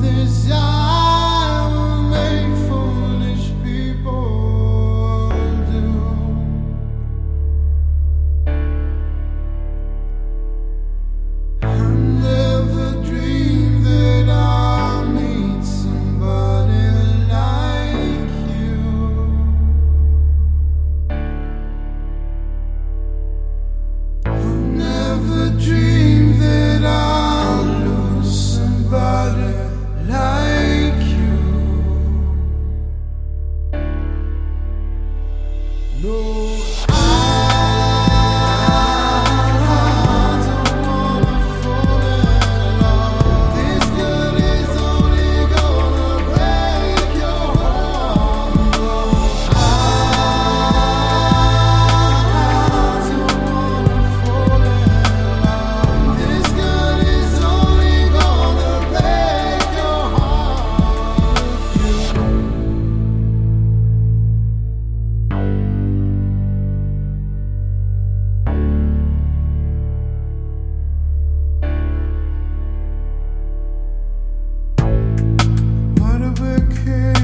this eyes. working.